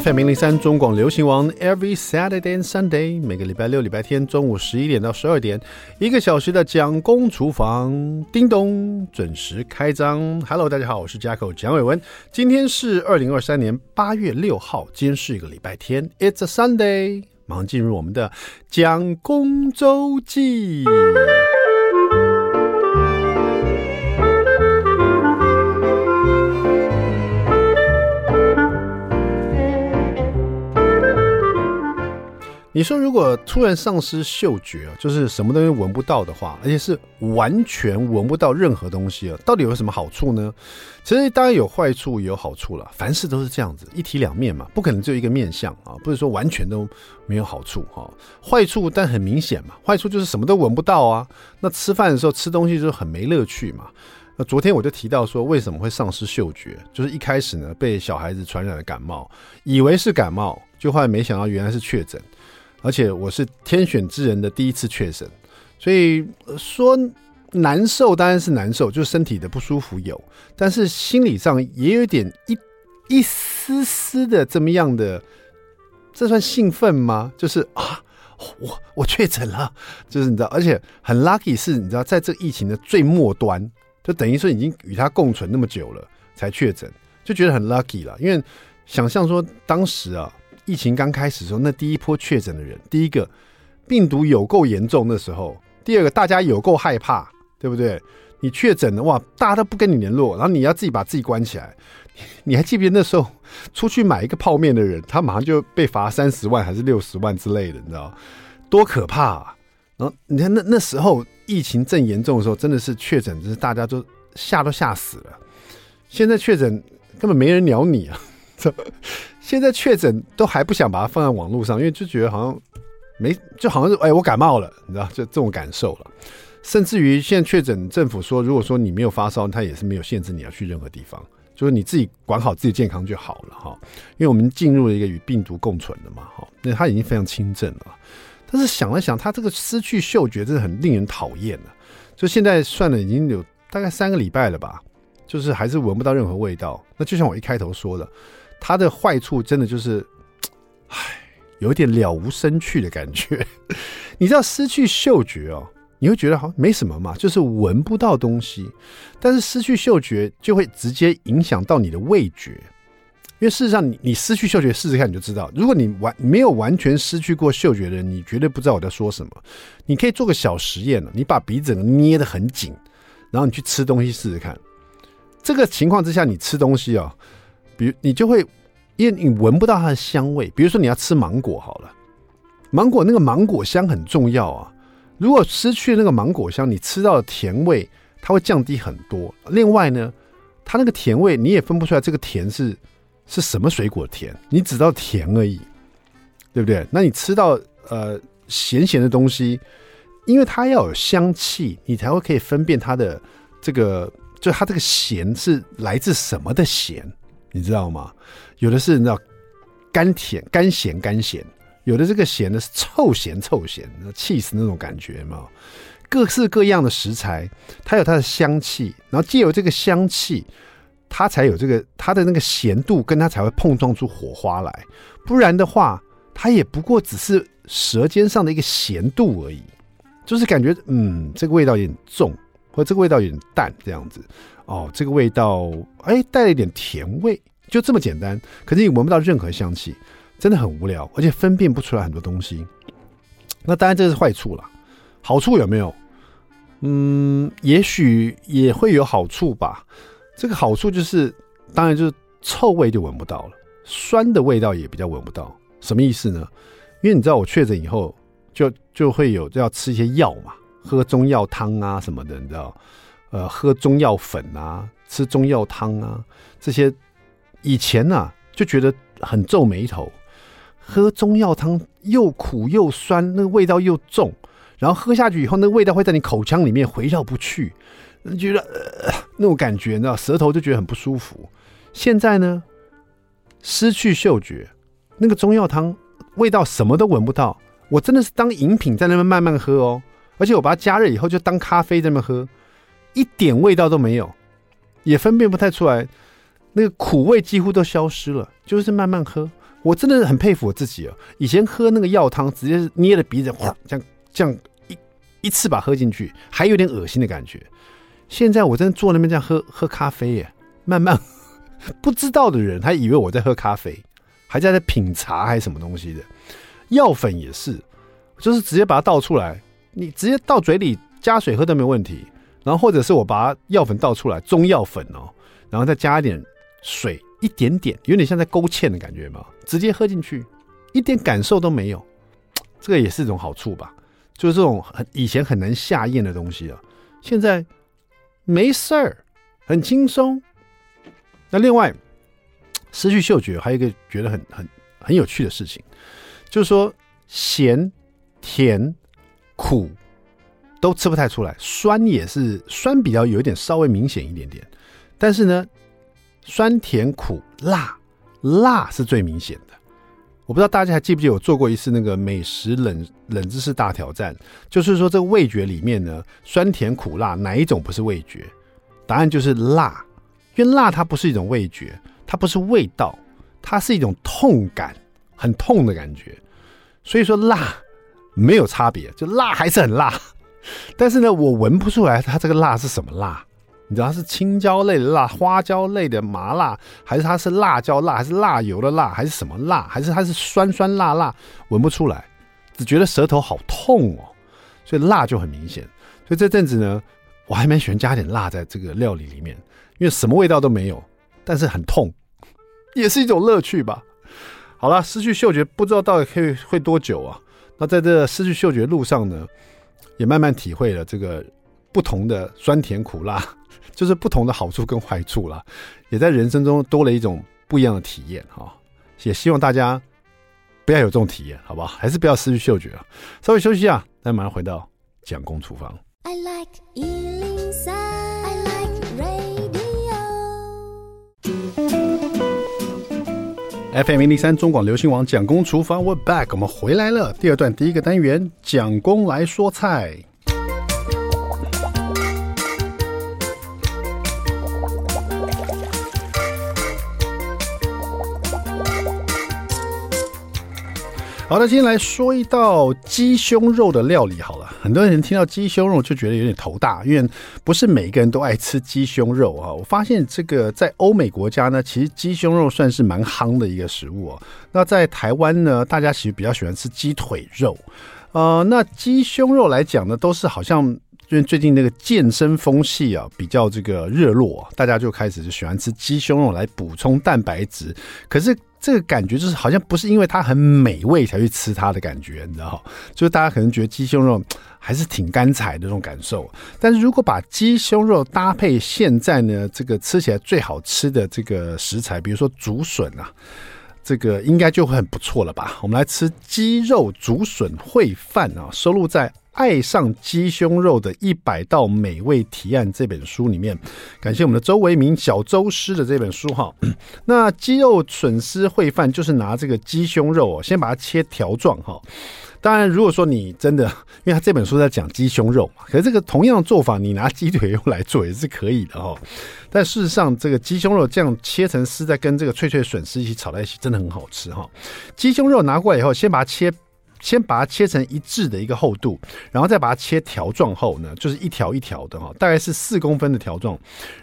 FM 零零三中广流行王，Every Saturday and Sunday，每个礼拜六、礼拜天中午十一点到十二点，一个小时的蒋公厨房，叮咚，准时开张。Hello，大家好，我是 Jacko 蒋伟文。今天是二零二三年八月六号，今天是一个礼拜天，It's a Sunday，马上进入我们的蒋公周记。你说，如果突然丧失嗅觉，就是什么东西闻不到的话，而且是完全闻不到任何东西了，到底有什么好处呢？其实当然有坏处，也有好处了。凡事都是这样子，一体两面嘛，不可能只有一个面相啊，不是说完全都没有好处哈。坏处但很明显嘛，坏处就是什么都闻不到啊。那吃饭的时候吃东西就很没乐趣嘛。那昨天我就提到说，为什么会丧失嗅觉，就是一开始呢被小孩子传染了感冒，以为是感冒，就后来没想到原来是确诊。而且我是天选之人的第一次确诊，所以说难受当然是难受，就身体的不舒服有，但是心理上也有点一一丝丝的这么样的，这算兴奋吗？就是啊，我我确诊了，就是你知道，而且很 lucky 是你知道，在这疫情的最末端，就等于说已经与它共存那么久了才确诊，就觉得很 lucky 了，因为想象说当时啊。疫情刚开始的时候，那第一波确诊的人，第一个病毒有够严重的时候，第二个大家有够害怕，对不对？你确诊了哇，大家都不跟你联络，然后你要自己把自己关起来。你还记不记得那时候出去买一个泡面的人，他马上就被罚三十万还是六十万之类的，你知道多可怕啊！然后你看那那时候疫情正严重的时候，真的是确诊，就是大家都吓都吓死了。现在确诊根本没人鸟你啊！现在确诊都还不想把它放在网络上，因为就觉得好像没，就好像是哎，我感冒了，你知道，就这种感受了。甚至于现在确诊，政府说，如果说你没有发烧，他也是没有限制你要去任何地方，就是你自己管好自己健康就好了哈。因为我们进入了一个与病毒共存的嘛，哈，那他已经非常轻症了。但是想了想，他这个失去嗅觉真的很令人讨厌的。就现在算了，已经有大概三个礼拜了吧，就是还是闻不到任何味道。那就像我一开头说的。它的坏处真的就是，唉，有点了无生趣的感觉。你知道失去嗅觉哦，你会觉得好像没什么嘛，就是闻不到东西。但是失去嗅觉就会直接影响到你的味觉，因为事实上你你失去嗅觉试试看你就知道。如果你完没有完全失去过嗅觉的人，你绝对不知道我在说什么。你可以做个小实验了，你把鼻子捏得很紧，然后你去吃东西试试看。这个情况之下，你吃东西哦。比如你就会，因为你闻不到它的香味。比如说你要吃芒果好了，芒果那个芒果香很重要啊。如果失去那个芒果香，你吃到的甜味它会降低很多。另外呢，它那个甜味你也分不出来这个甜是是什么水果甜，你只知道甜而已，对不对？那你吃到呃咸咸的东西，因为它要有香气，你才会可以分辨它的这个，就它这个咸是来自什么的咸。你知道吗？有的是你知道甘甜、甘咸、甘咸；有的这个咸呢是臭咸、臭咸，气死那种感觉嘛。各式各样的食材，它有它的香气，然后借由这个香气，它才有这个它的那个咸度，跟它才会碰撞出火花来。不然的话，它也不过只是舌尖上的一个咸度而已，就是感觉嗯，这个味道有点重，或者这个味道有点淡，这样子。哦，这个味道，哎，带了一点甜味，就这么简单。可是你闻不到任何香气，真的很无聊，而且分辨不出来很多东西。那当然这是坏处了，好处有没有？嗯，也许也会有好处吧。这个好处就是，当然就是臭味就闻不到了，酸的味道也比较闻不到。什么意思呢？因为你知道我确诊以后，就就会有就要吃一些药嘛，喝中药汤啊什么的，你知道。呃，喝中药粉啊，吃中药汤啊，这些以前呢、啊、就觉得很皱眉头。喝中药汤又苦又酸，那个味道又重，然后喝下去以后，那个味道会在你口腔里面回绕不去，觉得、那种感觉，你知道，舌头就觉得很不舒服。现在呢，失去嗅觉，那个中药汤味道什么都闻不到，我真的是当饮品在那边慢慢喝哦，而且我把它加热以后就当咖啡在那喝。一点味道都没有，也分辨不太出来，那个苦味几乎都消失了，就是慢慢喝，我真的很佩服我自己哦。以前喝那个药汤，直接捏着鼻子，哗，这样这样一一次把喝进去，还有点恶心的感觉。现在我真的坐那边这样喝喝咖啡耶，慢慢 不知道的人还以为我在喝咖啡，还在在品茶还是什么东西的。药粉也是，就是直接把它倒出来，你直接倒嘴里加水喝都没问题。然后或者是我把药粉倒出来，中药粉哦，然后再加一点水，一点点，有点像在勾芡的感觉嘛，直接喝进去，一点感受都没有，这个也是一种好处吧？就是这种很以前很难下咽的东西啊，现在没事儿，很轻松。那另外，失去嗅觉还有一个觉得很很很有趣的事情，就是说咸、甜、苦。都吃不太出来，酸也是酸比较有一点稍微明显一点点，但是呢，酸甜苦辣，辣是最明显的。我不知道大家还记不记得我做过一次那个美食冷冷知识大挑战，就是说这个味觉里面呢，酸甜苦辣哪一种不是味觉？答案就是辣，因为辣它不是一种味觉，它不是味道，它是一种痛感，很痛的感觉。所以说辣没有差别，就辣还是很辣。但是呢，我闻不出来它这个辣是什么辣，你知道它是青椒类的辣、花椒类的麻辣，还是它是辣椒辣，还是辣油的辣，还是什么辣，还是它是酸酸辣辣，闻不出来，只觉得舌头好痛哦，所以辣就很明显。所以这阵子呢，我还蛮喜欢加点辣在这个料理里面，因为什么味道都没有，但是很痛，也是一种乐趣吧。好了，失去嗅觉不知道到底可以会多久啊？那在这失去嗅觉路上呢？也慢慢体会了这个不同的酸甜苦辣，就是不同的好处跟坏处啦，也在人生中多了一种不一样的体验哈。也希望大家不要有这种体验，好不好？还是不要失去嗅觉啊。稍微休息一下，再马上回到蒋公厨房。I like FM 零零三中广流行网蒋公厨房，We're back，我们回来了。第二段第一个单元，蒋公来说菜。好的，今天来说一道鸡胸肉的料理。好了，很多人听到鸡胸肉就觉得有点头大，因为不是每个人都爱吃鸡胸肉啊。我发现这个在欧美国家呢，其实鸡胸肉算是蛮夯的一个食物啊。那在台湾呢，大家其实比较喜欢吃鸡腿肉。呃，那鸡胸肉来讲呢，都是好像因为最近那个健身风气啊比较这个热络，大家就开始就喜欢吃鸡胸肉来补充蛋白质。可是。这个感觉就是好像不是因为它很美味才去吃它的感觉，你知道？就是大家可能觉得鸡胸肉还是挺干柴的那种感受。但是如果把鸡胸肉搭配现在呢，这个吃起来最好吃的这个食材，比如说竹笋啊，这个应该就会很不错了吧？我们来吃鸡肉竹笋烩饭啊，收录在。爱上鸡胸肉的一百道美味提案这本书里面，感谢我们的周维明小周师的这本书哈。那鸡肉笋丝烩饭就是拿这个鸡胸肉哦，先把它切条状哈。当然，如果说你真的，因为他这本书在讲鸡胸肉嘛，可是这个同样的做法，你拿鸡腿肉来做也是可以的哈。但事实上，这个鸡胸肉这样切成丝，再跟这个脆脆笋丝一起炒在一起，真的很好吃哈。鸡胸肉拿过来以后，先把它切。先把它切成一致的一个厚度，然后再把它切条状后呢，就是一条一条的哈，大概是四公分的条状，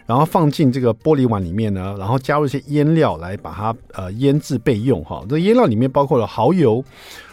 然后放进这个玻璃碗里面呢，然后加入一些腌料来把它呃腌制备用哈。这腌料里面包括了蚝油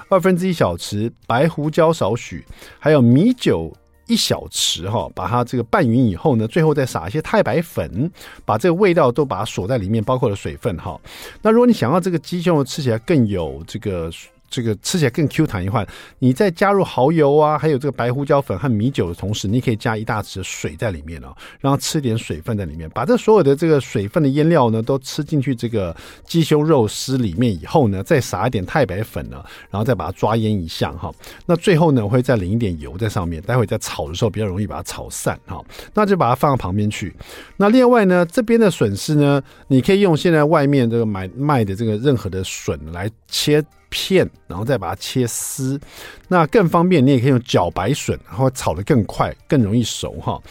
二分之一小匙，白胡椒少许，还有米酒一小匙哈。把它这个拌匀以后呢，最后再撒一些太白粉，把这个味道都把它锁在里面，包括了水分哈。那如果你想要这个鸡胸肉吃起来更有这个。这个吃起来更 Q 弹一换，你再加入蚝油啊，还有这个白胡椒粉和米酒的同时，你可以加一大匙的水在里面哦，然后吃点水分在里面，把这所有的这个水分的腌料呢都吃进去这个鸡胸肉丝里面以后呢，再撒一点太白粉呢，然后再把它抓腌一下哈。那最后呢，我会再淋一点油在上面，待会在炒的时候比较容易把它炒散哈。那就把它放到旁边去。那另外呢，这边的笋丝呢，你可以用现在外面这个买卖的这个任何的笋来切。片，然后再把它切丝。那更方便，你也可以用茭白笋，然后炒得更快，更容易熟哈。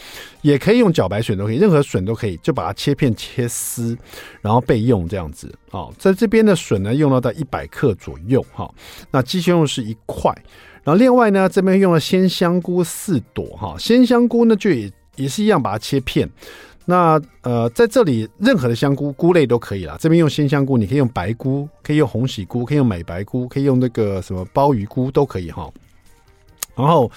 也可以用茭白笋都可以，任何笋都可以，就把它切片切丝，然后备用这样子。好，在这边的笋呢，用到到一百克左右哈。那鸡胸肉是一块，然后另外呢，这边用了鲜香菇四朵哈。鲜香菇呢，就也也是一样，把它切片。那呃，在这里任何的香菇菇类都可以啦。这边用鲜香菇，你可以用白菇，可以用红喜菇，可以用美白菇，可以用那个什么鲍鱼菇都可以哈。然后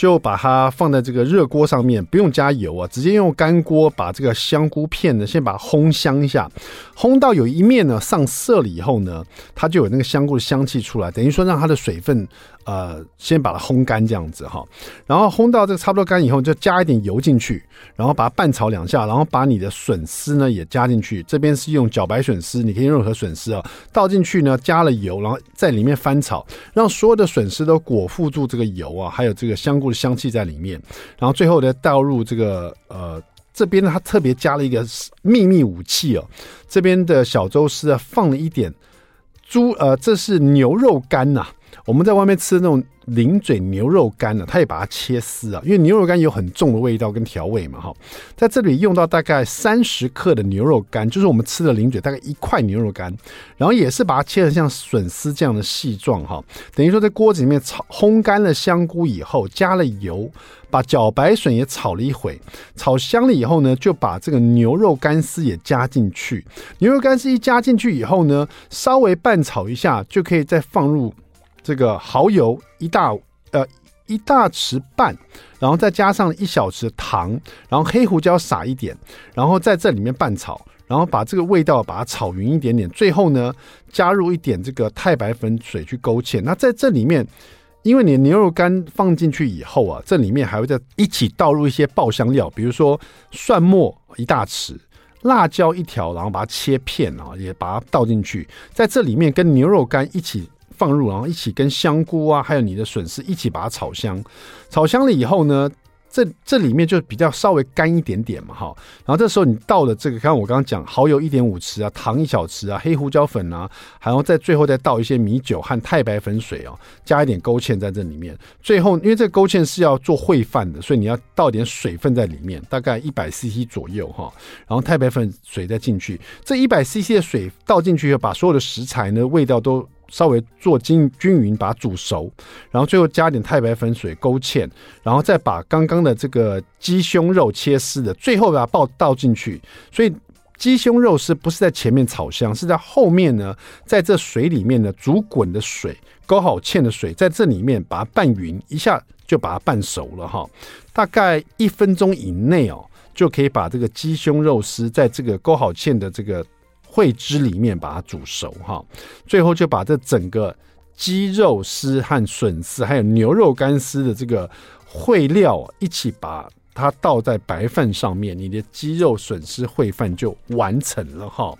就把它放在这个热锅上面，不用加油啊，直接用干锅把这个香菇片呢，先把它烘香一下，烘到有一面呢上色了以后呢，它就有那个香菇的香气出来，等于说让它的水分。呃，先把它烘干这样子哈，然后烘到这个差不多干以后，就加一点油进去，然后把它拌炒两下，然后把你的笋丝呢也加进去。这边是用茭白笋丝，你可以用任何笋丝啊，倒进去呢，加了油，然后在里面翻炒，让所有的笋丝都裹覆住这个油啊，还有这个香菇的香气在里面。然后最后呢，倒入这个呃，这边呢，它特别加了一个秘密武器哦，这边的小周师啊，放了一点猪呃，这是牛肉干呐、我们在外面吃的那种零嘴牛肉干呢，它也把它切丝啊，因为牛肉干有很重的味道跟调味嘛，哈，在这里用到大概三十克的牛肉干，就是我们吃的零嘴大概一块牛肉干，然后也是把它切成像笋丝这样的细状，哈，等于说在锅子里面炒烘干了香菇以后，加了油，把茭白笋也炒了一会，炒香了以后呢，就把这个牛肉干丝也加进去，牛肉干丝一加进去以后呢，稍微拌炒一下，就可以再放入。这个蚝油一大呃一大匙半，然后再加上一小匙糖，然后黑胡椒撒一点，然后在这里面拌炒，然后把这个味道把它炒匀一点点，最后呢加入一点这个太白粉水去勾芡。那在这里面，因为你的牛肉干放进去以后啊，这里面还会再一起倒入一些爆香料，比如说蒜末一大匙，辣椒一条，然后把它切片啊，也把它倒进去，在这里面跟牛肉干一起。放入，然后一起跟香菇啊，还有你的笋丝一起把它炒香。炒香了以后呢，这这里面就比较稍微干一点点嘛，哈。然后这时候你倒了这个，看我刚刚讲，蚝油一点五匙啊，糖一小匙啊，黑胡椒粉啊，然后在最后再倒一些米酒和太白粉水哦，加一点勾芡在这里面。最后，因为这个勾芡是要做烩饭的，所以你要倒点水分在里面，大概一百 CC 左右哈。然后太白粉水再进去，这一百 CC 的水倒进去以后，把所有的食材呢味道都。稍微做均均匀，把它煮熟，然后最后加点太白粉水勾芡，然后再把刚刚的这个鸡胸肉切丝的，最后把它倒倒进去。所以鸡胸肉是不是在前面炒香？是在后面呢？在这水里面呢，煮滚的水勾好芡的水，在这里面把它拌匀一下，就把它拌熟了哈。大概一分钟以内哦，就可以把这个鸡胸肉丝在这个勾好芡的这个。烩汁里面把它煮熟哈，最后就把这整个鸡肉丝和笋丝还有牛肉干丝的这个烩料一起把它倒在白饭上面，你的鸡肉笋丝烩饭就完成了哈。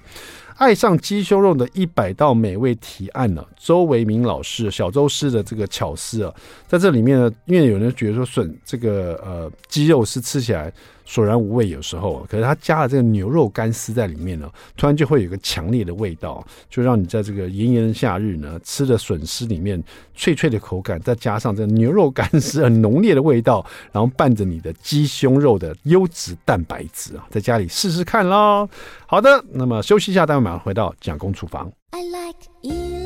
爱上鸡胸肉的一百道美味提案呢，周维明老师小周师的这个巧思啊，在这里面呢，因为有人觉得说笋这个呃鸡肉丝吃起来。索然无味，有时候，可是它加了这个牛肉干丝在里面呢，突然就会有一个强烈的味道，就让你在这个炎炎夏日呢，吃的笋丝里面脆脆的口感，再加上这个牛肉干丝很浓烈的味道，然后拌着你的鸡胸肉的优质蛋白质啊，在家里试试看喽。好的，那么休息一下，待会马上回到蒋公厨房。I like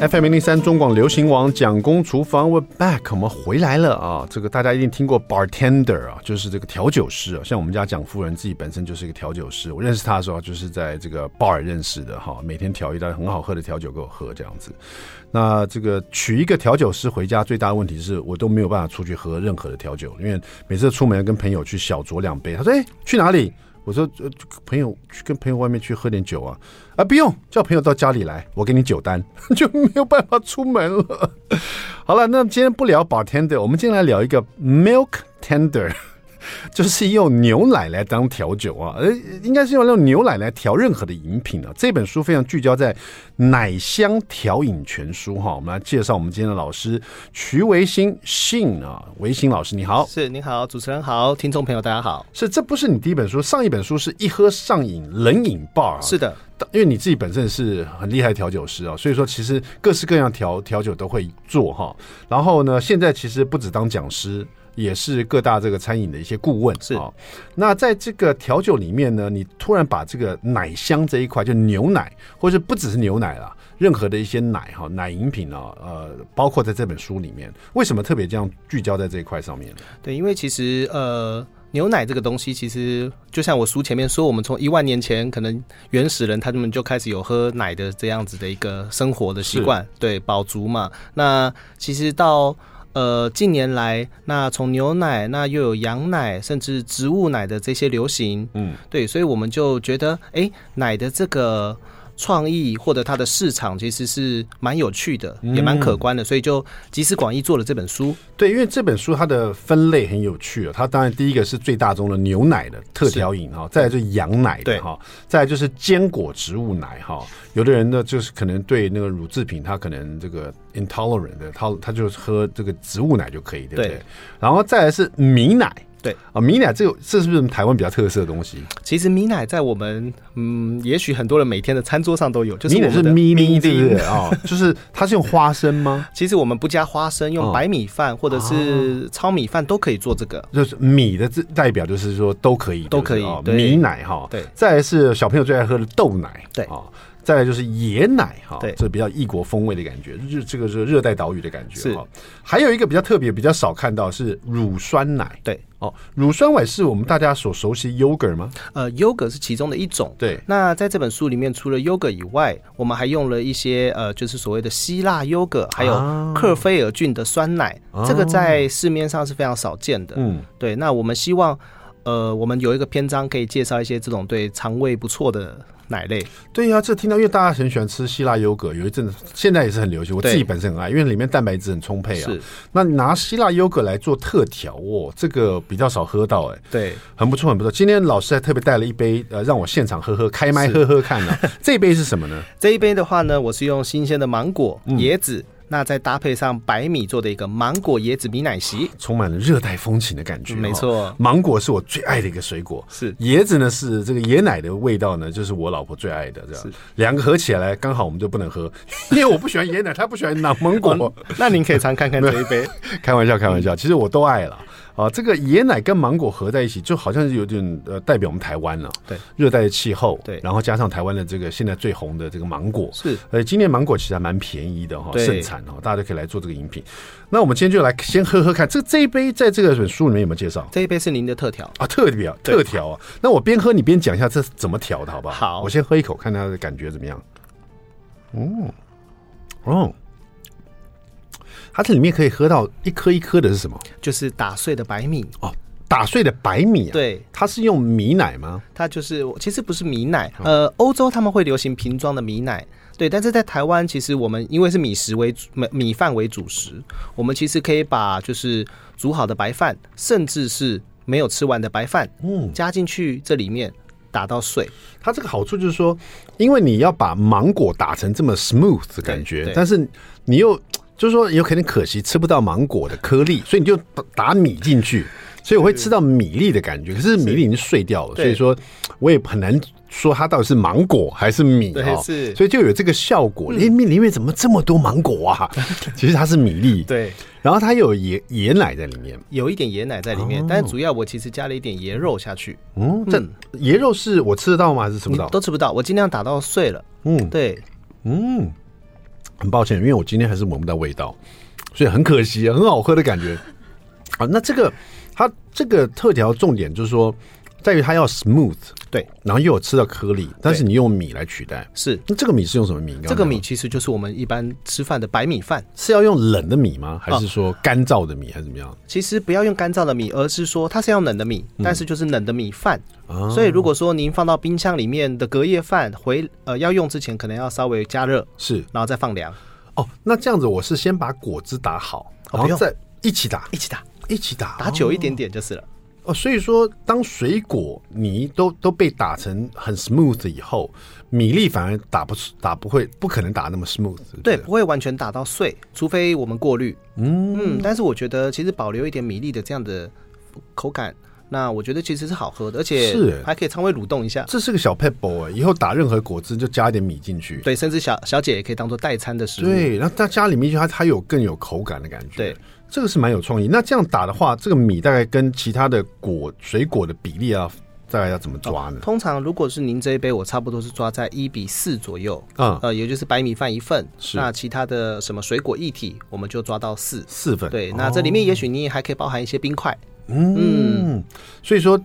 FM 零零三中广流行网蒋公厨房，We're back，我们回来了啊！这个大家一定听过 bartender 啊，就是这个调酒师啊。像我们家蒋夫人自己本身就是一个调酒师，我认识他的时候就是在这个 bar 认识的哈，每天调一道很好喝的调酒给我喝这样子。那这个娶一个调酒师回家最大的问题是我都没有办法出去喝任何的调酒，因为每次出门跟朋友去小酌两杯，他说：“哎，去哪里？”我说：“呃，朋友去跟朋友外面去喝点酒啊，啊，不用叫朋友到家里来，我给你酒单，就没有办法出门了。好了，那今天不聊 bartender，我们今天来聊一个 milk tender。就是用牛奶来当调酒啊，呃，应该是用用牛奶来调任何的饮品啊。这本书非常聚焦在奶香调饮全书哈。我们来介绍我们今天的老师徐维新信啊，维新老师你好，是你好，主持人好，听众朋友大家好。是，这不是你第一本书，上一本书是一喝上瘾冷饮 bar 啊。是的，因为你自己本身是很厉害的调酒师啊，所以说其实各式各样调调酒都会做哈。然后呢，现在其实不止当讲师。也是各大这个餐饮的一些顾问是啊。那在这个调酒里面呢，你突然把这个奶香这一块，就牛奶，或者不只是牛奶啦，任何的一些奶哈奶饮品啊，呃，包括在这本书里面，为什么特别这样聚焦在这一块上面？对，因为其实呃，牛奶这个东西，其实就像我书前面说，我们从一万年前可能原始人他们就开始有喝奶的这样子的一个生活的习惯，对，饱足嘛。那其实到呃，近年来，那从牛奶，那又有羊奶，甚至植物奶的这些流行，嗯，对，所以我们就觉得，哎、欸，奶的这个。创意或者它的市场其实是蛮有趣的，也蛮可观的，所以就集思广益做了这本书。对，因为这本书它的分类很有趣啊。它当然第一个是最大宗的牛奶的特调饮哈，再来就是羊奶的哈，再来就是坚果植物奶哈。有的人呢，就是可能对那个乳制品，他可能这个 intolerant 的，他他就喝这个植物奶就可以，对不对？然后再来是米奶。对啊，米奶这个这是不是台湾比较特色的东西？其实米奶在我们嗯，也许很多人每天的餐桌上都有。就是米奶是咪咪对不对 啊？就是它是用花生吗？其实我们不加花生，用白米饭或者是糙米饭都可以做这个。就是米的这代表就是说都可以，都可以。米奶哈，对。再来是小朋友最爱喝的豆奶，对啊。再来就是椰奶哈，对，这比较异国风味的感觉，热这个是热带岛屿的感觉哈。还有一个比较特别、比较少看到是乳酸奶，对。哦，乳酸奶是我们大家所熟悉 yogurt 吗？呃，yogurt 是其中的一种。对，那在这本书里面，除了 yogurt 以外，我们还用了一些呃，就是所谓的希腊 yogurt，还有克菲尔菌的酸奶，啊、这个在市面上是非常少见的。嗯，对。那我们希望，呃，我们有一个篇章可以介绍一些这种对肠胃不错的。奶类，对呀、啊，这听到，因为大家很喜欢吃希腊优格，有一阵子现在也是很流行。我自己本身很爱，因为里面蛋白质很充沛啊。是，那拿希腊优格来做特调，哦，这个比较少喝到，哎，对，很不错，很不错。今天老师还特别带了一杯，呃，让我现场喝喝，开麦喝喝看呢、啊。这一杯是什么呢？这一杯的话呢，我是用新鲜的芒果、椰子。嗯那再搭配上白米做的一个芒果椰子米奶昔，充满了热带风情的感觉。没错，芒果是我最爱的一个水果，是。椰子呢是这个椰奶的味道呢，就是我老婆最爱的，这样。两个合起来刚好我们就不能喝，因为我不喜欢椰奶，她不喜欢拿芒果。那您可以尝看看这一杯，开玩笑开玩笑，其实我都爱了。啊，这个椰奶跟芒果合在一起，就好像是有点呃代表我们台湾了。对，热带的气候。对，然后加上台湾的这个现在最红的这个芒果。是，呃，今年芒果其实还蛮便宜的哈，盛产哈，大家都可以来做这个饮品。那我们今天就来先喝喝看，这这一杯在这个本书里面有没有介绍？这一杯是您的特调啊，特别特调啊。那我边喝你边讲一下这怎么调的，好不好？好，我先喝一口，看它的感觉怎么样。嗯，哦。它这里面可以喝到一颗一颗的是什么？就是打碎的白米哦，打碎的白米啊。对，它是用米奶吗？它就是，其实不是米奶。呃，欧洲他们会流行瓶装的米奶，对。但是在台湾，其实我们因为是米食为主，米米饭为主食，我们其实可以把就是煮好的白饭，甚至是没有吃完的白饭，嗯，加进去这里面打到碎。它这个好处就是说，因为你要把芒果打成这么 smooth 的感觉，但是你又。就是说，有可能可惜吃不到芒果的颗粒，所以你就打米进去，所以我会吃到米粒的感觉。可是米粒已经碎掉了，所以说我也很难说它到底是芒果还是米啊。是，所以就有这个效果。里面里面怎么这么多芒果啊？其实它是米粒。对，然后它有椰椰奶在里面，有一点椰奶在里面，但主要我其实加了一点椰肉下去。嗯，这椰肉是我吃得到吗？还是吃不到？都吃不到，我尽量打到碎了。嗯，对，嗯。很抱歉，因为我今天还是闻不到味道，所以很可惜，很好喝的感觉啊。那这个它这个特调重点就是说，在于它要 smooth，对，然后又有吃到颗粒，但是你用米来取代，是。那这个米是用什么米？这个米其实就是我们一般吃饭的白米饭，是要用冷的米吗？还是说干燥的米，还是怎么样？其实不要用干燥的米，而是说它是要冷的米，但是就是冷的米饭。所以如果说您放到冰箱里面的隔夜饭回呃要用之前，可能要稍微加热，是，然后再放凉。哦，那这样子我是先把果汁打好，然后再一起打，一起打，一起打，打久一点点就是了。哦，所以说当水果泥都都被打成很 smooth 以后，米粒反而打不出，打不会，不可能打那么 smooth 对。对，不会完全打到碎，除非我们过滤。嗯嗯，但是我觉得其实保留一点米粒的这样的口感。那我觉得其实是好喝的，而且是还可以稍微蠕动一下。这是个小撇步哎，以后打任何果汁就加一点米进去。对，甚至小小姐也可以当做代餐的食物。对，然后再加里面去，它它有更有口感的感觉。对，这个是蛮有创意。那这样打的话，这个米大概跟其他的果水果的比例啊，大概要怎么抓呢？哦，通常如果是您这一杯，我差不多是抓在一比四左右。嗯，呃，也就是白米饭一份。是。那其他的什么水果一体，我们就抓到四四份。对，那这里面也许你也还可以包含一些冰块。嗯，嗯，所以说。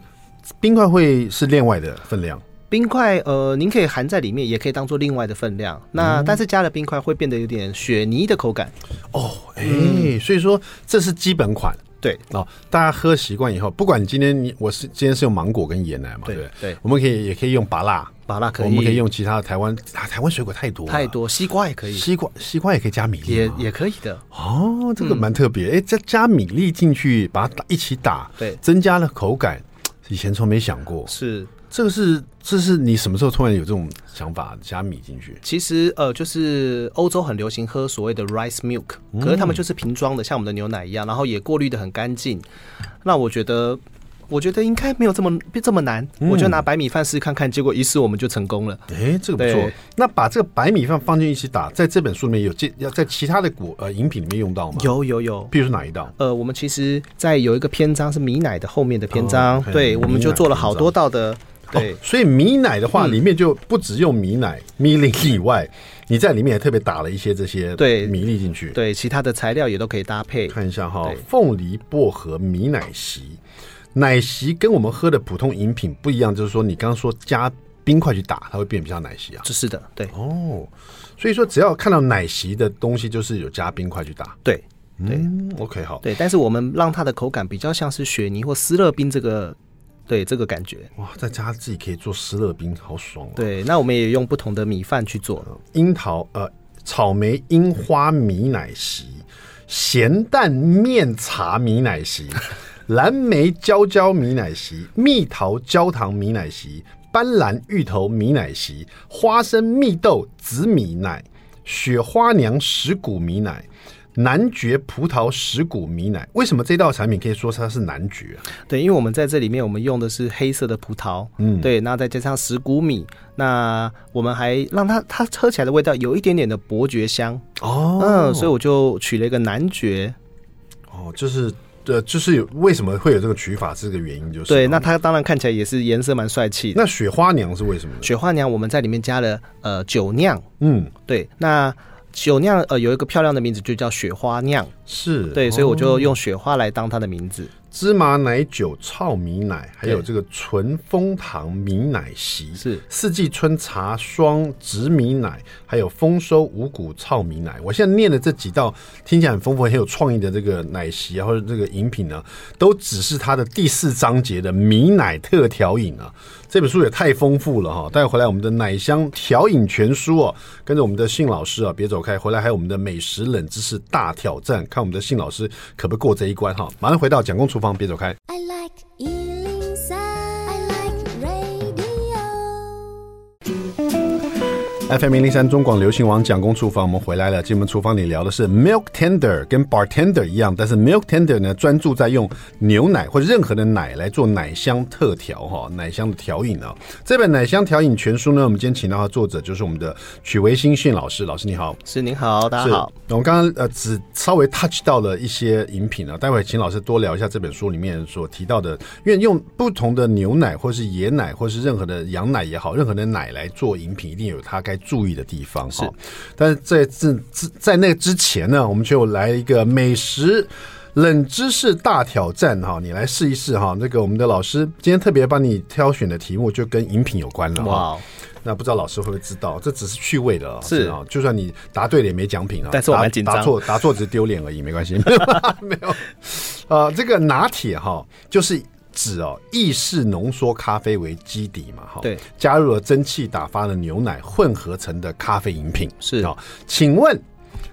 冰块会是另外的分量，冰块呃，您可以含在里面，也可以当做另外的分量。那、嗯、但是加了冰块会变得有点雪泥的口感。哦，哎、所以说这是基本款，对。哦。大家喝习惯以后，不管你今天你我是今天是用芒果跟椰奶嘛，对对，对，我们可以也可以用芭辣，芭乐可以，我们可以用其他的台湾啊，台湾水果太多太多，西瓜也可以，西瓜西瓜也可以加米粒，也也可以的。哦，这个蛮特别，哎、嗯，加、欸、加米粒进去，把它打一起打，对，增加了口感。以前从没想过，是这个是这是你什么时候突然有这种想法加米进去？其实呃，就是欧洲很流行喝所谓的 rice milk，可是他们就是瓶装的，像我们的牛奶一样，然后也过滤的很干净。那我觉得。我觉得应该没有这么这么难，嗯，我就拿白米饭试看看，结果一试我们就成功了。哎、欸，这个不错。那把这个白米饭放进一起打，在这本书里面有这要在其他的果呃饮品里面用到吗？有有有，比如说哪一道？呃，我们其实，在有一个篇章是米奶的后面的篇章，哦、对，我们就做了好多道的。对，哦、所以米奶的话，里面就不只用米奶、嗯、米粒以外，你在里面也特别打了一些这些对米粒进去对。对，其他的材料也都可以搭配。看一下哈，凤梨薄荷米奶昔。奶昔跟我们喝的普通饮品不一样，就是说你刚刚说加冰块去打，它会变比较奶昔啊。这是的，对。哦，所以说只要看到奶昔的东西，就是有加冰块去打。对，对、嗯、，OK，好。对，但是我们让它的口感比较像是雪泥或思乐冰这个，对这个感觉。哇，在家自己可以做湿乐冰，好爽哦、啊。对，那我们也用不同的米饭去做，樱桃呃草莓樱花米奶昔，咸蛋面茶米奶昔。蓝莓焦焦米奶昔、蜜桃焦糖米奶昔、斑斓芋头米奶昔、花生蜜豆紫米奶、雪花娘石谷米奶、男爵葡萄石谷米奶。为什么这道产品可以说它是男爵？对，因为我们在这里面我们用的是黑色的葡萄，嗯，对，那再加上石谷米，那我们还让它它喝起来的味道有一点点的伯爵香哦，嗯，所以我就取了一个男爵，哦，就是。对，就是为什么会有这个取法，这个原因就是对。那它当然看起来也是颜色蛮帅气的。那雪花娘是为什么呢？雪花娘我们在里面加了呃酒酿，嗯，对。那酒酿呃有一个漂亮的名字，就叫雪花酿，是对，所以我就用雪花来当它的名字。芝麻奶酒糙米奶，还有这个纯枫糖米奶昔，是四季春茶霜紫米奶，还有丰收五谷糙米奶。我现在念的这几道听起来很丰富、很有创意的这个奶昔啊，或者这个饮品呢，都只是它的第四章节的米奶特调饮啊。这本书也太丰富了哈！带回来我们的奶香调饮全书哦，跟着我们的信老师啊，别走开。回来还有我们的美食冷知识大挑战，看我们的信老师可不可以过这一关哈！马上回到蒋公厨房，别走开。I like FM 零零三中广流行网蒋公厨房，我们回来了。进门厨房里聊的是 Milk Tender，跟 Bartender 一样，但是 Milk Tender 呢，专注在用牛奶或者任何的奶来做奶香特调哈，奶香的调饮啊。这本奶香调饮全书呢，我们今天请到的作者就是我们的曲维新训老师。老师你好，是您好，大家好。我们刚刚呃只稍微 touch 到了一些饮品啊，待会请老师多聊一下这本书里面所提到的，因为用不同的牛奶或是椰奶或是任何的羊奶也好，任何的奶来做饮品，一定有它该注意的地方哈，但是在这之在那之前呢，我们就来一个美食冷知识大挑战哈，你来试一试哈。那个我们的老师今天特别帮你挑选的题目就跟饮品有关了哇，那不知道老师会不会知道？这只是趣味的，是啊，就算你答对了也没奖品啊。但是我蛮紧张，答错答错只是丢脸而已，没关系，没有。呃，这个拿铁哈，就是。指哦，意式浓缩咖啡为基底嘛，哈，对，加入了蒸汽打发的牛奶混合成的咖啡饮品是啊，请问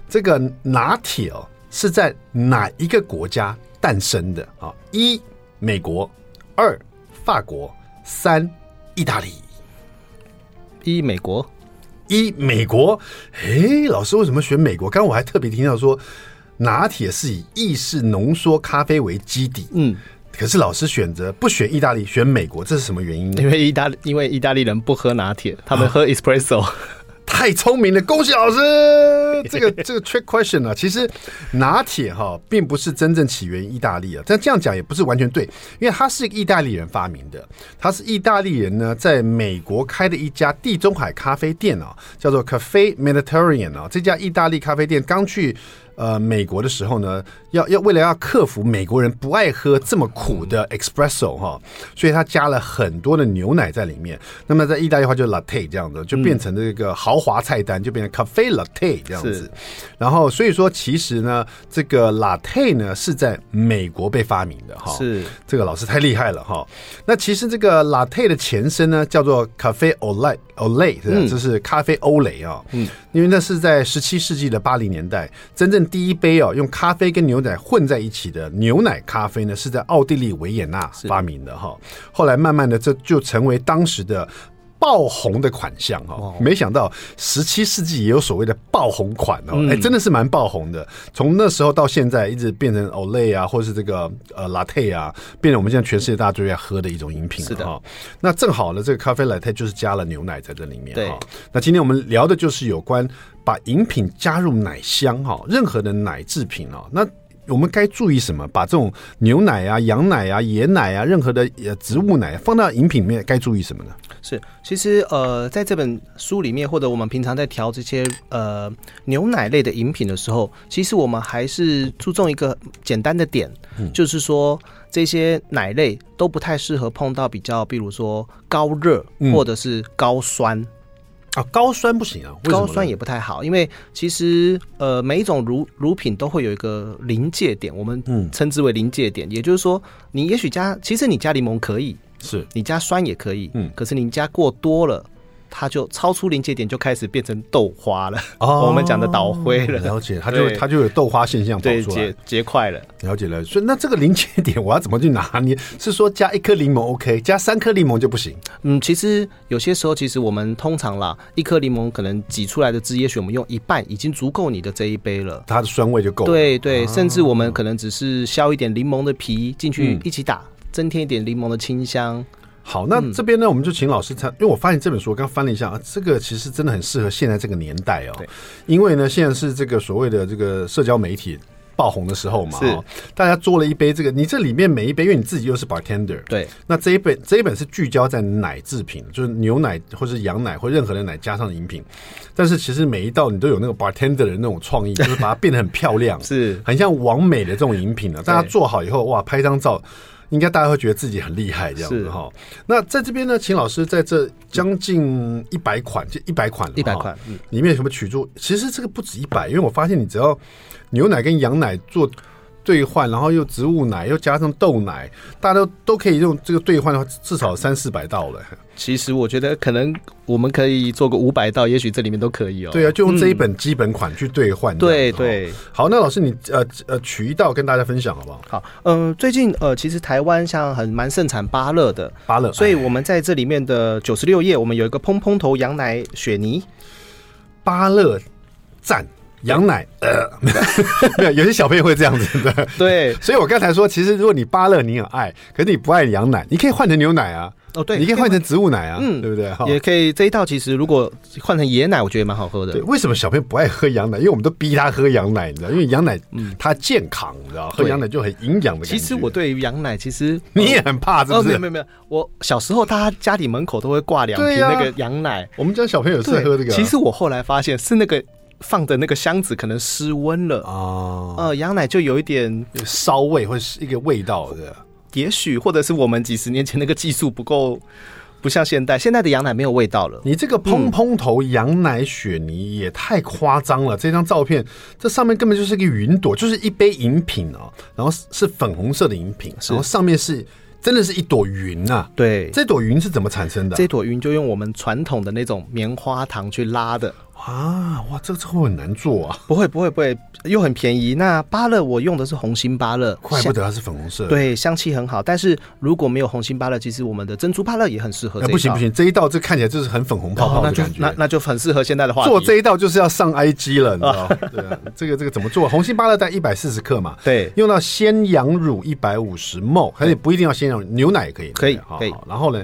这个拿铁哦是在哪一个国家诞生的啊？一美国，二法国，三意大利，一美国，一美国。哎，老师为什么选美国？刚刚我还特别听到说，拿铁是以意式浓缩咖啡为基底。嗯。可是老师选择不选意大利，选美国，这是什么原因呢？因为意大利，因为意大利人不喝拿铁，他们喝 espresso。啊 太聪明了，恭喜老师！这个这个 trick question 啊，其实拿铁哈并不是真正起源于意大利啊，但这样讲也不是完全对，因为它是意大利人发明的，它是意大利人呢，在美国开的一家地中海咖啡店啊，叫做 Cafe Mediterranean 啊，这家意大利咖啡店刚去。呃，美国的时候呢，要要为了要克服美国人不爱喝这么苦的 espresso 哈，所以他加了很多的牛奶在里面。那么在意大利话就 latte 这样子，就变成这个豪华菜单，就变成 cafe latte 这样子。然后所以说，其实呢，这个 latte 呢是在美国被发明的哈。是这个老师太厉害了哈。那其实这个 latte 的前身呢叫做 cafe lait 是这是咖啡欧蕾啊。嗯，因为那是在十七世纪的八零年代真正。第一杯哦，用咖啡跟牛奶混在一起的牛奶咖啡呢，是在奥地利维也纳发明的哈。后来慢慢的，这就成为当时的爆红的款项哈。没想到十七世纪也有所谓的爆红款哦，哎，真的是蛮爆红的。从那时候到现在，一直变成 Olay 啊，或者是这个呃 Latte 啊，变成我们现在全世界大家最爱喝的一种饮品。是的哈。那正好呢，这个咖啡 Latte 就是加了牛奶在这里面。对。那今天我们聊的就是有关。把饮品加入奶香哈，任何的奶制品哦，那我们该注意什么？把这种牛奶啊、羊奶啊、椰奶啊，任何的呃植物奶放到饮品里面，该注意什么呢？是，其实呃，在这本书里面，或者我们平常在调这些呃牛奶类的饮品的时候，其实我们还是注重一个简单的点，嗯、就是说这些奶类都不太适合碰到比较，比如说高热或者是高酸。嗯啊，高酸不行啊，高酸也不太好，因为其实呃，每一种乳乳品都会有一个临界点，我们称之为临界点，嗯、也就是说，你也许加，其实你加柠檬可以，是。你加酸也可以，嗯，可是你加过多了。它就超出临界点，就开始变成豆花了。哦，我们讲的倒灰了。了解，它就它就有豆花现象跑出来，结结块了。了解了。所以那这个临界点我要怎么去拿捏？是说加一颗柠檬 OK，加三颗柠檬就不行？嗯，其实有些时候，其实我们通常啦，一颗柠檬可能挤出来的汁，也许我们用一半已经足够你的这一杯了，它的酸味就够了。对对，甚至我们可能只是削一点柠檬的皮进去一起打，增添一点柠檬的清香。好，那这边呢，我们就请老师参，因为我发现这本书我刚翻了一下啊，这个其实真的很适合现在这个年代哦。因为呢，现在是这个所谓的这个社交媒体爆红的时候嘛，是大家做了一杯这个，你这里面每一杯，因为你自己又是 bartender，对，那这一本这一本是聚焦在奶制品，就是牛奶或是羊奶或任何的奶加上饮品，但是其实每一道你都有那个 bartender 的那种创意，就是把它变得很漂亮，是很像完美的这种饮品呢。大家做好以后，哇，拍张照。应该大家会觉得自己很厉害这样子哈。那在这边呢，请老师在这将近一百款，就一百款，一百款，嗯里面有什么取注？其实这个不止一百，因为我发现你只要牛奶跟羊奶做。兑换，然后又植物奶，又加上豆奶，大家都都可以用这个兑换的话，至少三四百道了。其实我觉得可能我们可以做个五百道，也许这里面都可以哦。对啊，就用这一本基本款去兑换。对对。好，那老师你呃呃取一道跟大家分享好不好？好，嗯、呃，最近呃其实台湾像很蛮盛产芭乐的芭乐，所以我们在这里面的九十六页，我们有一个砰砰头羊奶雪泥芭乐赞。羊奶，呃，没有，有些小朋友会这样子的，对，所以我刚才说，其实如果你芭乐你很爱，可是你不爱羊奶，你可以换成牛奶啊，哦，对，你可以换成植物奶啊，嗯，对不对？也可以，这一道其实如果换成椰奶，我觉得蛮好喝的。对，为什么小朋友不爱喝羊奶？因为我们都逼他喝羊奶，你知道，因为羊奶它健康，你知道，喝羊奶就很营养的。其实我对于羊奶，其实 你也很怕，是不是？没有没有，我小时候他家里门口都会挂两瓶那个羊奶，我们家小朋友是喝这个。其实我后来发现是那个。放的那个箱子可能失温了啊，呃，羊奶就有一点烧味或是一个味道的，也许或者是我们几十年前那个技术不够，不像现代，现在的羊奶没有味道了。你这个砰砰头羊奶雪泥也太夸张了，嗯、这张照片这上面根本就是一个云朵，就是一杯饮品哦，然后是粉红色的饮品，然后上面是。真的是一朵云啊！对，这朵云是怎么产生的？这朵云就用我们传统的那种棉花糖去拉的。啊，哇，这个这会很难做啊！不会不会不会，又很便宜。那芭乐我用的是红心芭乐，怪不得它是粉红色，对，香气很好。但是如果没有红心芭乐，其实我们的珍珠芭乐也很适合。不行不行，这一道这看起来就是很粉红泡泡的感觉，那那就很适合现在的话。做这一道就是要上 IG 了，你知道？对啊，这个这个怎么做？红心芭乐带一百四十克嘛，对，用到鲜羊乳一百五十 ml，而且不一定要鲜羊乳，牛奶也可以，可以可以。然后呢？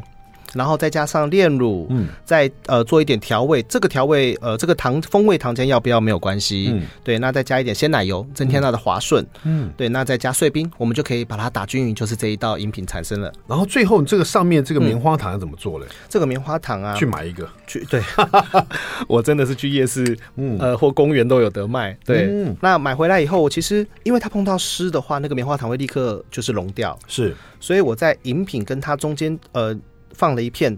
然后再加上炼乳，嗯，再呃做一点调味，这个调味呃这个糖风味糖浆要不要没有关系，嗯，对，那再加一点鲜奶油，增添它的滑顺，嗯，对，那再加碎冰，我们就可以把它打均匀，就是这一道饮品产生了。然后最后这个上面这个棉花糖要怎么做嘞？这个棉花糖啊，去买一个，去对，我真的是去夜市，嗯，呃或公园都有得卖，对，嗯，那买回来以后，其实因为它碰到湿的话，那个棉花糖会立刻就是溶掉，是，所以我在饮品跟它中间，呃。放了一片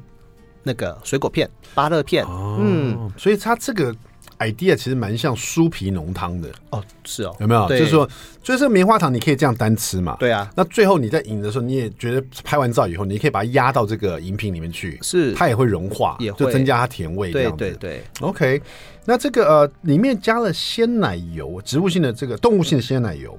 那个水果片、芭乐片，哦、嗯，所以它这个 idea 其实蛮像酥皮浓汤的。哦，是哦，有没有？就是说，就是这个棉花糖你可以这样单吃嘛，对啊。那最后你在饮的时候，你也觉得拍完照以后，你可以把它压到这个饮品里面去，是。它也会融化，也会。就增加它甜味，对对对。OK，那这个呃，里面加了鲜奶油，植物性的这个动物性的鲜奶油。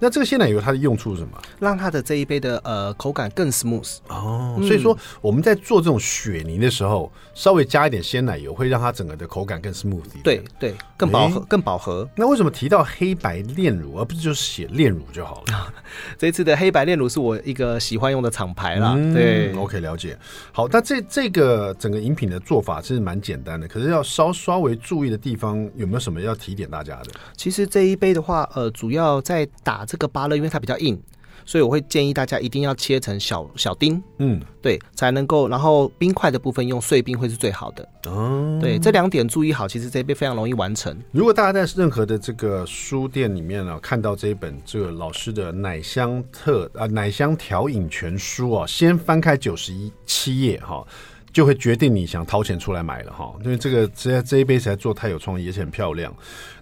那这个鲜奶油它的用处是什么？让它的这一杯的呃口感更 smooth 哦。所以说我们在做这种雪泥的时候，稍微加一点鲜奶油，会让它整个的口感更 smooth 一点。对对，更饱和，更饱和。那为什么提到黑白炼乳，而不是就写炼乳就好了？这一次的黑白炼乳是我一个喜欢用的厂牌啦。对，OK，了解。好，那这这个整个饮品的做法其实蛮简单的，可是要稍稍微注意的地方有没有什么要提点大家的？其实这一杯的话，呃，主要在打。这个芭乐因为它比较硬，所以我会建议大家一定要切成小小丁，嗯，对，才能够。然后冰块的部分用碎冰会是最好的。哦，对，这两点注意好，其实这一杯非常容易完成。如果大家在任何的这个书店里面呢、啊，看到这一本这个老师的奶香特啊奶香调饮全书啊，先翻开九十一七页哈。就会决定你想掏钱出来买了哈，因为这个这这一杯实在做太有创意，而且很漂亮。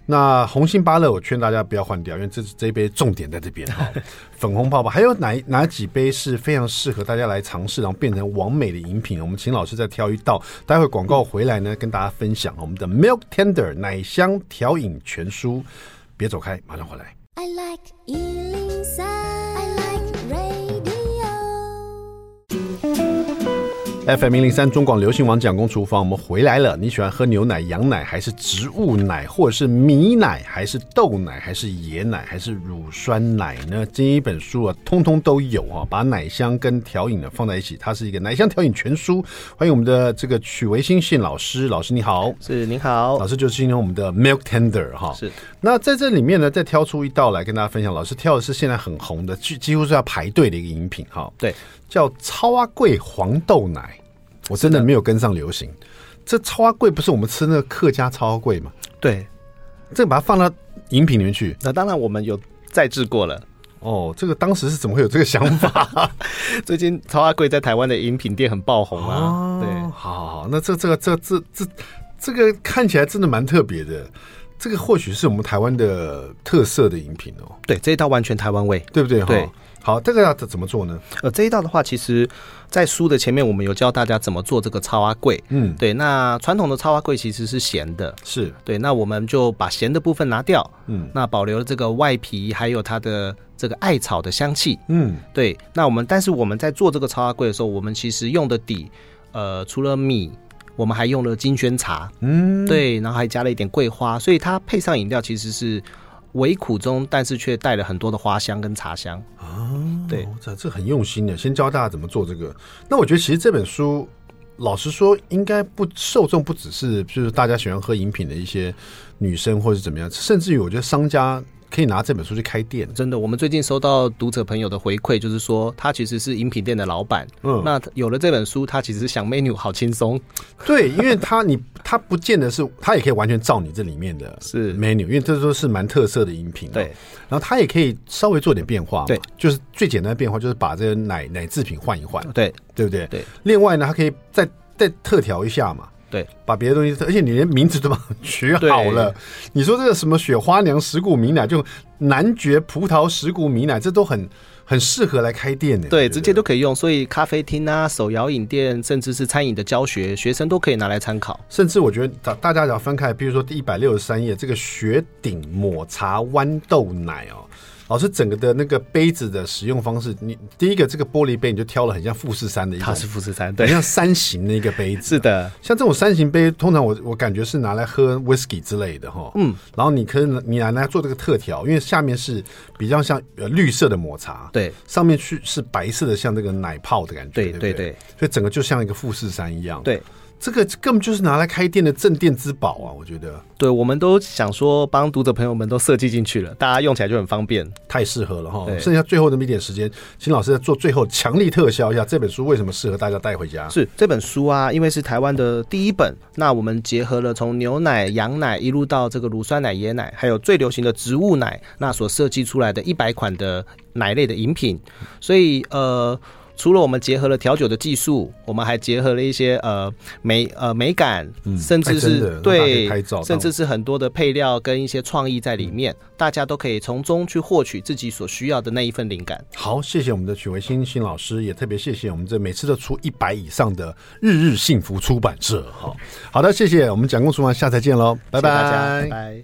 那红心芭乐，我劝大家不要换掉，因为这这一杯重点在这边哈。粉红泡泡，还有哪哪几杯是非常适合大家来尝试，然后变成完美的饮品？我们请老师再挑一道，待会广告回来呢，跟大家分享我们的 Milk Tender 奶香调饮全书。别走开，马上回来。I like FM 零零三中广流行网蒋公厨房，我们回来了。你喜欢喝牛奶、羊奶，还是植物奶，或者是米奶，还是豆奶，还是椰奶，还是乳酸奶呢？这一本书啊，通通都有啊，把奶香跟调饮呢放在一起，它是一个奶香调饮全书。欢迎我们的这个曲维新信老师，老师你好，是您好，老师就是今天我们的 Milk Tender 哈，是。那在这里面呢，再挑出一道来跟大家分享。老师挑的是现在很红的，几几乎是要排队的一个饮品哈，对，叫超阿贵黄豆奶。我真的没有跟上流行，这超阿贵不是我们吃那个客家草仔粿吗？对，这个把它放到饮品里面去。那当然我们有再制过了。哦，这个当时是怎么会有这个想法？最近超阿贵在台湾的饮品店很爆红啊。哦、对，好好好，那这这个这这这这个看起来真的蛮特别的。这个或许是我们台湾的特色的饮品哦。对，这一道完全台湾味，对不对？对。好，这个要怎怎么做呢？呃，这一道的话，其实，在书的前面我们有教大家怎么做这个草仔粿。嗯，对。那传统的草仔粿其实是咸的，是对。那我们就把咸的部分拿掉，嗯，那保留了这个外皮，还有它的这个艾草的香气，嗯，对。那我们但是我们在做这个草仔粿的时候，我们其实用的底，呃，除了米，我们还用了金萱茶，嗯，对，然后还加了一点桂花，所以它配上饮料其实是。微苦中，但是却带了很多的花香跟茶香啊！对，这这很用心的，先教大家怎么做这个。那我觉得其实这本书，老实说，应该不受众不只是就是大家喜欢喝饮品的一些女生，或者是怎么样，甚至于我觉得商家。可以拿这本书去开店，真的。我们最近收到读者朋友的回馈，就是说他其实是饮品店的老板。嗯，那有了这本书，他其实想 menu 好轻松。对，因为他你他不见得是，他也可以完全照你这里面的是 menu，因为这都是蛮特色的饮品。对，然后他也可以稍微做点变化。对，就是最简单的变化就是把这个奶奶制品换一换。对，对不对？对。另外呢，他可以再再特调一下嘛。对，把别的东西，而且你连名字都把取好了。你说这个什么雪花娘石谷米奶，就男爵葡萄石谷米奶，这都很很适合来开店的。对，直接都可以用。所以咖啡厅啊、手摇饮店，甚至是餐饮的教学，学生都可以拿来参考。甚至我觉得大大家只要翻开，比如说第一百六十三页，这个雪顶抹茶豌豆奶哦。老师，整个的那个杯子的使用方式，你第一个这个玻璃杯，你就挑了很像富士山的一个，它是富士山，对，很像山形的一个杯子。是的，像这种山形杯，通常我我感觉是拿来喝 whisky 之类的哈。嗯，然后你可以你拿来做这个特调，因为下面是比较像呃绿色的抹茶，对，上面去是白色的，像那个奶泡的感觉，对对？对，所以整个就像一个富士山一样，对。这个根本就是拿来开店的镇店之宝啊！我觉得，对，我们都想说帮读者朋友们都设计进去了，大家用起来就很方便，太适合了哈。剩下最后那么一点时间，请老师再做最后强力特销一下这本书为什么适合大家带回家？是这本书啊，因为是台湾的第一本，那我们结合了从牛奶、羊奶一路到这个乳酸奶、椰奶，还有最流行的植物奶，那所设计出来的一百款的奶类的饮品，所以呃。除了我们结合了调酒的技术，我们还结合了一些呃美呃美感，嗯、甚至是对，甚至是很多的配料跟一些创意在里面，嗯、大家都可以从中去获取自己所需要的那一份灵感。好，谢谢我们的许维新新老师，也特别谢谢我们这每次都出一百以上的日日幸福出版社。好，好的，谢谢我们蒋公厨房，下次见喽，拜拜，谢谢大家，拜拜。